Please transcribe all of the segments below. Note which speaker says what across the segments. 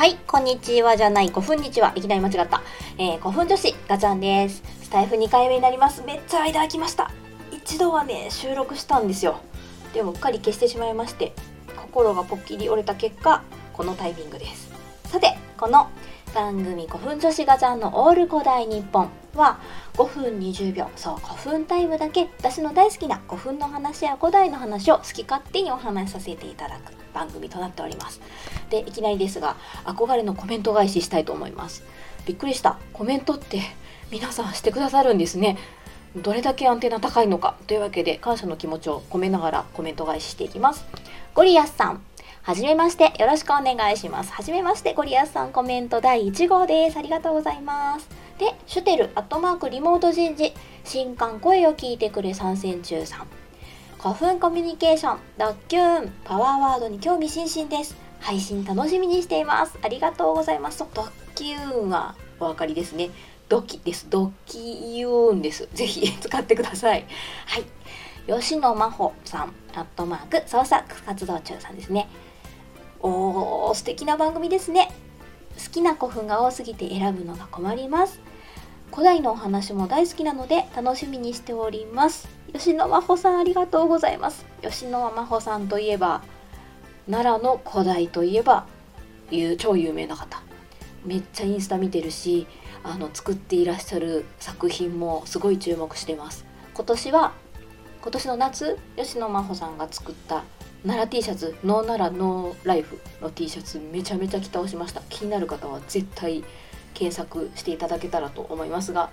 Speaker 1: はい、こんにちはじゃない、5分にちは、いきなり間違った。えー、5分女子、ガチャンです。スタイフ2回目になります。めっちゃ間空きました。一度はね、収録したんですよ。でも、うっかり消してしまいまして、心がポッキリ折れた結果、このタイミングです。さて、この番組5分女子ガチャンのオール古代日本は5分20秒。そう5分タイムだけ私の大好きな5分の話や古代の話を好き勝手にお話しさせていただく番組となっております。でいきなりですが憧れのコメント返ししたいと思います。びっくりした。コメントって皆さんしてくださるんですね。どれだけアンテナ高いのかというわけで感謝の気持ちを込めながらコメント返ししていきます。ゴリアスさん。はじめまして、よろしくお願いします。はじめまして、ゴリアスさんコメント第1号です。ありがとうございます。で、シュテル、アットマーク、リモート人事、新刊声を聞いてくれ参戦中さん。古墳コミュニケーション、ドッキューン、パワーワードに興味津々です。配信楽しみにしています。ありがとうございます。ドッキューンはお分かりですね。ドキです。ドッキューンです。ぜひ 使ってください。はい。吉野真帆さん、アットマーク、創作活動中さんですね。おー素敵な番組ですね。好きな古墳が多すぎて選ぶのが困ります。古代のお話も大好きなので楽しみにしております。吉野真帆さんありがとうございます。吉野真帆さんといえば奈良の古代といえばいう超有名な方。めっちゃインスタ見てるしあの作っていらっしゃる作品もすごい注目してます。今年は今年の夏吉野真帆さんが作った奈良 T シャツノー奈良ノーライフの T シャツめちゃめちゃ着倒しました。気になる方は絶対検索していただけたらと思いますが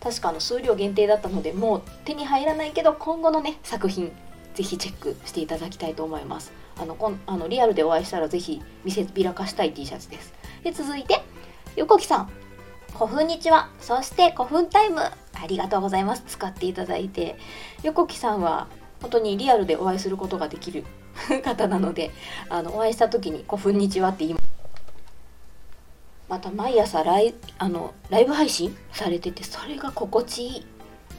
Speaker 1: 確かあの数量限定だったのでもう手に入らないけど今後のね作品ぜひチェックしていただきたいと思います。あのこんあのリアルでお会いしたらぜひ見せびらかしたい T シャツです。で続いて横木さん。古墳にちは。そして古墳タイム。ありがとうございます。使っていただいて。横木さんは本当にリアルでお会いすることができる 方なのであのお会いした時に「こんにちは」って言います。また毎朝ライあのライブ配信されててそれが心地いい。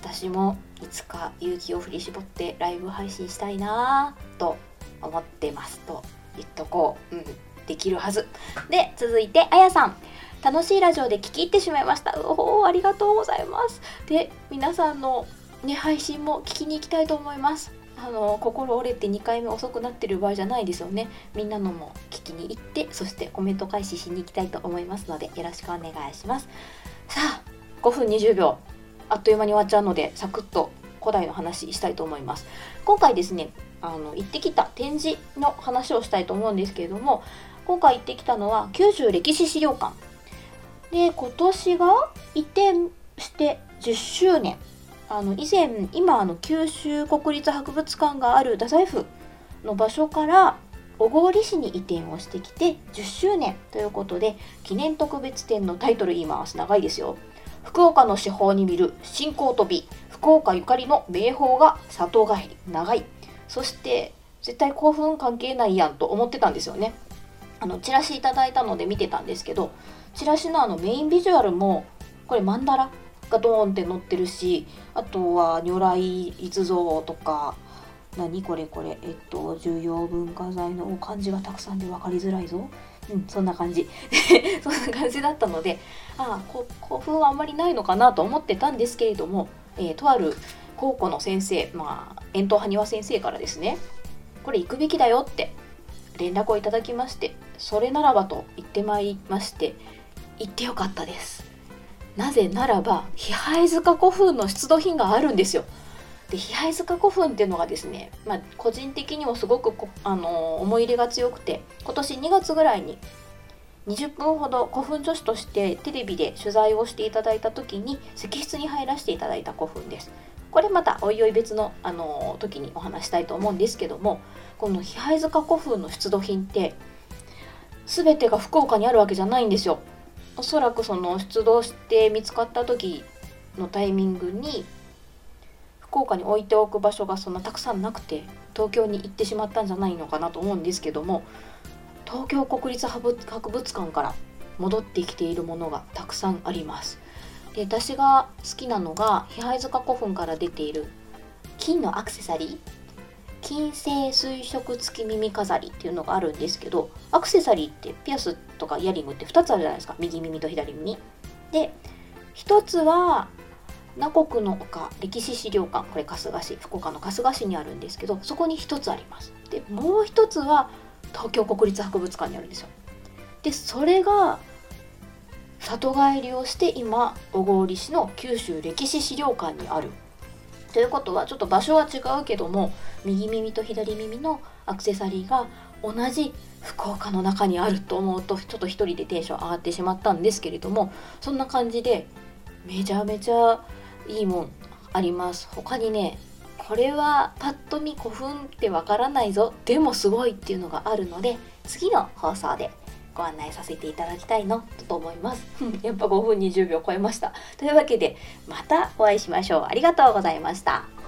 Speaker 1: 私もいつか勇気を振り絞ってライブ配信したいなと思ってます。と言っとこう、うん、できるはず。で続いてあやさん。楽しいラジオで聞き入ってしまいました。おおありがとうございます。で皆さんのね、配信も聞きに行きたいと思います。あの心折れて2回目遅くなってる場合じゃないですよね。みんなのも聞きに行って、そしてコメント開始しに行きたいと思いますので、よろしくお願いします。さあ、5分20秒、あっという間に終わっちゃうので、サクッと古代の話したいと思います。今回ですね、あの行ってきた展示の話をしたいと思うんですけれども、今回行ってきたのは九州歴史資料館。で、今年が移転して10周年。あの以前今あの九州国立博物館がある太宰府の場所から小郡市に移転をしてきて10周年ということで記念特別展のタイトル言います長いですよ。福岡の司法に見る新興飛び福岡ゆかりの名宝が里帰り。長い。そして絶対興奮関係ないやんと思ってたんですよね。あのチラシいただいたので見てたんですけどチラシのあのメインビジュアルもこれ曼荼羅がドーンって載ってるしあとは如来逸像とか何これこれえっと重要文化財の漢字がたくさんで分かりづらいぞ。うんそんな感じ。そんな感じだったのでああ古墳はあんまりないのかなと思ってたんですけれども、えー、とある高校の先生まあ遠藤埴輪先生からですねこれ行くべきだよって連絡をいただきましてそれならばと言ってまいりまして行ってよかったです。なぜならば比配塚古墳の出土品があるんですよ。で比配塚古墳っていうのがですね、まあ、個人的にもすごくあの思い入れが強くて今年2月ぐらいに20分ほど古墳女子としてテレビで取材をしていただいた時に石室に入らせていただいた古墳です。これまたおいおい別のあの時にお話したいと思うんですけどもこの比配塚古墳の出土品って全てが福岡にあるわけじゃないんですよ。おそらくその出動して見つかった時のタイミングに福岡に置いておく場所がそんなたくさんなくて東京に行ってしまったんじゃないのかなと思うんですけども東京国立博物館から戻ってきているものがたくさんあります。で私が好きなのが比配塚古墳から出ている金のアクセサリー。金星水色付き耳飾りっていうのがあるんですけどアクセサリーってピアスとかイヤリングって2つあるじゃないですか。右耳と左耳。で1つは南国の丘歴史資料館。これ春日市福岡の春日市にあるんですけどそこに1つあります。でもう1つは東京国立博物館にあるんですよ。でそれが里帰りをして今小郡市の九州歴史資料館にある。ということはちょっと場所は違うけども右耳と左耳のアクセサリーが同じ福岡の中にあると思うとちょっと一人でテンション上がってしまったんですけれどもそんな感じでめちゃめちゃいいもんあります。他にねこれはパッと見古墳ってわからないぞ。でもすごいっていうのがあるので次の放送でご案内させていただきたいのと思います。やっぱ5分20秒超えました。というわけでまたお会いしましょう。ありがとうございました。